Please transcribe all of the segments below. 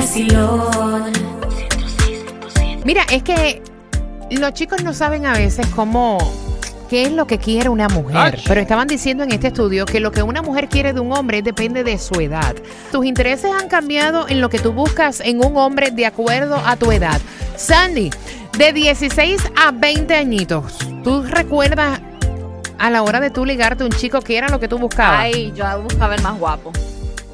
Vacilón. Mira, es que los chicos no saben a veces cómo qué es lo que quiere una mujer. Ach. Pero estaban diciendo en este estudio que lo que una mujer quiere de un hombre depende de su edad. Tus intereses han cambiado en lo que tú buscas en un hombre de acuerdo a tu edad. Sandy, de 16 a 20 añitos, ¿tú recuerdas a la hora de tú ligarte a un chico que era lo que tú buscabas? Ay, yo buscaba el más guapo.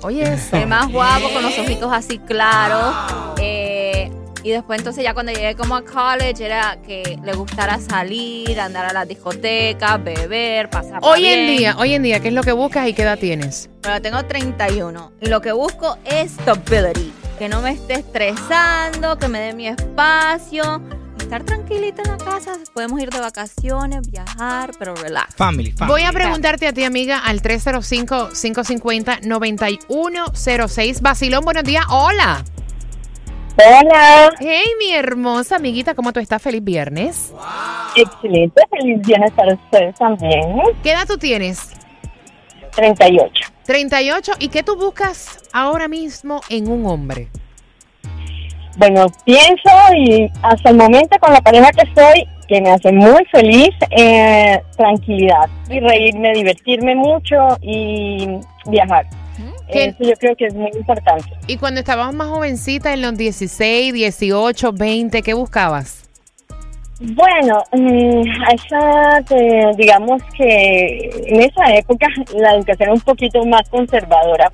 Oye, eso. El más guapo, con los ojitos así claros. Eh, y después entonces ya cuando llegué como a college era que le gustara salir, andar a las discotecas, beber, pasar Hoy en día, hoy en día, ¿qué es lo que buscas y qué edad tienes? Pero tengo 31 y lo que busco es stability. Que no me esté estresando, que me dé mi espacio. Estar tranquilita en la casa, podemos ir de vacaciones, viajar, pero relax. Family, family. Voy a preguntarte a ti, amiga, al 305-550-9106. Basilón, buenos días. Hola. Hola, Hey, mi hermosa amiguita, ¿cómo tú estás? Feliz viernes. excelente, feliz viernes para ustedes también. ¿Qué edad tú tienes? 38. 38. ¿Y qué tú buscas ahora mismo en un hombre? Bueno, pienso y hasta el momento con la pareja que estoy, que me hace muy feliz, eh, tranquilidad y reírme, divertirme mucho y viajar. ¿Qué? Eso yo creo que es muy importante. Y cuando estabas más jovencita, en los 16, 18, 20, ¿qué buscabas? Bueno, mm, a esa, digamos que en esa época la educación era un poquito más conservadora.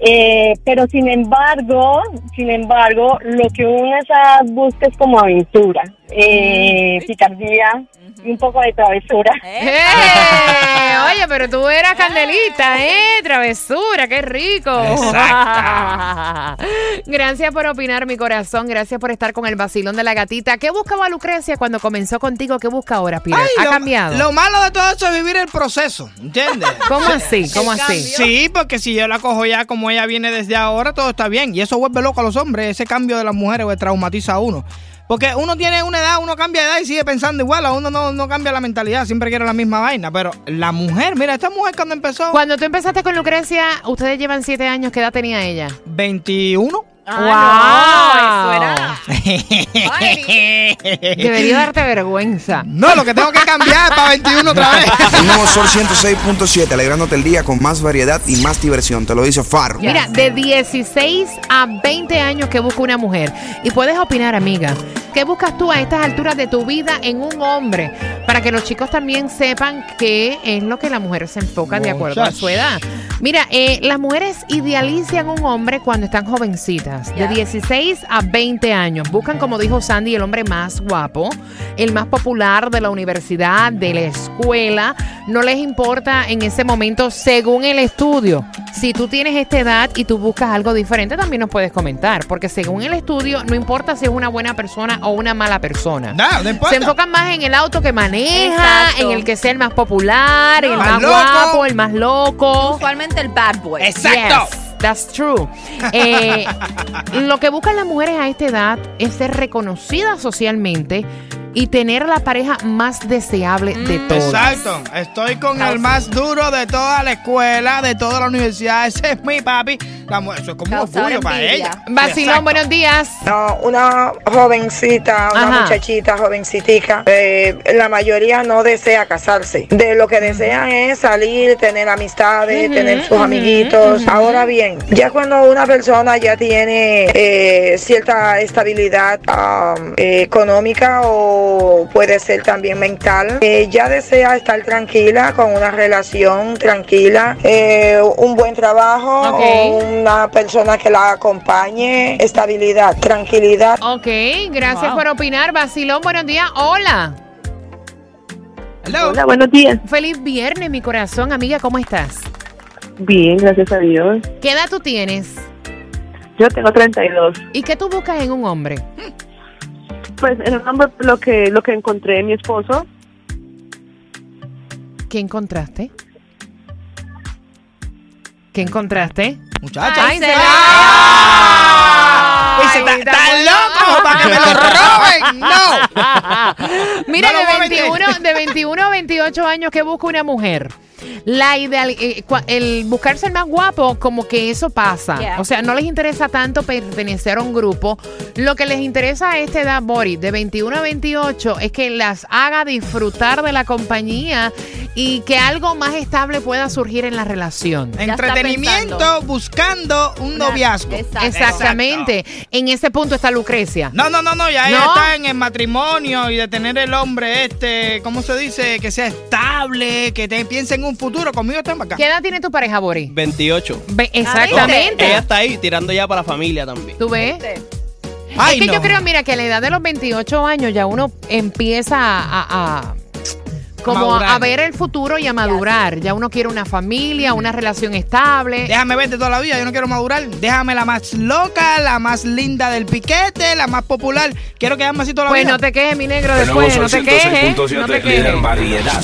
Eh, pero sin embargo, sin embargo, lo que uno a esa busca es como aventura, eh, picardía y un poco de travesura. ¿Eh? Oye, pero tú eras candelita, ¿eh? Travesura, qué rico. Gracias por opinar, mi corazón. Gracias por estar con el vacilón de la gatita. ¿Qué buscaba Lucrecia cuando comenzó contigo? ¿Qué busca ahora? Ay, ¿Ha lo, cambiado? Lo malo de todo eso es vivir el proceso, ¿entiendes? ¿Cómo así? ¿Cómo así? Sí, porque si yo la cojo ya como ella viene desde ahora, todo está bien. Y eso vuelve loco a los hombres. Ese cambio de las mujeres pues, traumatiza a uno. Porque uno tiene una edad, uno cambia de edad y sigue pensando igual. A uno no, no cambia la mentalidad, siempre quiere la misma vaina. Pero la mujer, mira, esta mujer cuando empezó, Cuando tú empezaste con Lucrecia, ustedes llevan siete años. ¿Qué edad tenía ella? 21. Ah, no, era. Debería darte vergüenza. No, lo que tengo que cambiar es para 21 otra vez. El nuevo Sol 106.7, alegrándote el día con más variedad y más diversión. Te lo dice Farro. Mira, de 16 a 20 años que busca una mujer. Y puedes opinar, amiga. ¿Qué buscas tú a estas alturas de tu vida en un hombre? Para que los chicos también sepan qué es lo que la mujer se enfoca de acuerdo a su edad. Mira, eh, las mujeres idealizan un hombre cuando están jovencitas, de Ya. 16 a 20 años. Buscan, como dijo Sandy, el hombre más guapo, el más popular de la universidad, de la escuela. No les importa en ese momento, según el estudio. Si tú tienes esta edad y tú buscas algo diferente, también nos puedes comentar. Porque según el estudio, no importa si es una buena persona o una mala persona. No, no importa. Se enfocan más en el auto que maneja, Exacto. en el que sea el más popular, el Más guapo, el más loco. Usualmente el bad boy. Exacto. Yes, that's true. Eh, lo que buscan las mujeres a esta edad es ser reconocidas socialmente y tener la pareja más deseable de todas. Exacto. Estoy con el más duro de toda la escuela, de toda la universidad. Ese es mi papi. La mu- eso es como un orgullo para ella. Vacilón, buenos días. No, una jovencita, una Ajá. muchachita jovencitica, eh, la mayoría no desea casarse. De lo que desean es salir, tener amistades, tener sus amiguitos. Ahora bien, ya cuando una persona ya tiene eh, cierta estabilidad um, eh, económica o puede ser también mental, ya desea estar tranquila con una relación tranquila, eh, un buen trabajo, una persona que la acompañe, estabilidad, tranquilidad. Ok, gracias Wow. por opinar. Vacilón, buenos días. Hola. Hello. Hola, buenos días. Feliz viernes, mi corazón. Amiga, ¿cómo estás? Bien, gracias a Dios. ¿Qué edad tú tienes? Yo tengo 32. ¿Y qué tú buscas en un hombre? Pues en un hombre lo que, lo que encontré en mi esposo, ¿Qué encontraste? ¿Qué encontraste? Muchacha. Ay, se ¡Ah! Dice, Ay, "¿Está- ¿Están locos para que me lo roben? No. Mira, No de, meter. 21, de 21 a 28 años que busca una mujer. La ideal, eh, cua- el buscarse el más guapo, como que eso pasa. Yeah. O sea, no les interesa tanto pertenecer a un grupo. Lo que les interesa a esta edad, Bori, de 21 a 28, es que las haga disfrutar de la compañía y que algo más estable pueda surgir en la relación. Entretenimiento buscando un Una- noviazgo. Exacto. Exactamente. En ese punto está Lucrecia. No, no, no, no, ya ella ¿No? está en el matrimonio y de tener el hombre este, ¿cómo se dice? Que sea estable, que te piense en un futuro. Conmigo está en acá. ¿Qué edad tiene tu pareja, Bori? 28. Ve- exactamente. Ella está ahí tirando ya para la familia también. ¿Tú ves? Ay, es que no. yo creo, mira, que a la edad de los 28 años ya uno empieza a, a- a- como madurar. a ver el futuro y a madurar. Ya uno quiere una familia, una relación estable. Déjame verte toda la vida, yo no quiero madurar. Déjame la más loca, la más linda del piquete, la más popular. Quiero quedarme así toda la Pues vida. no te quejes, mi negro, El nuevo después. No Sol te quejes. 106.7, No te líder en quejes. variedad.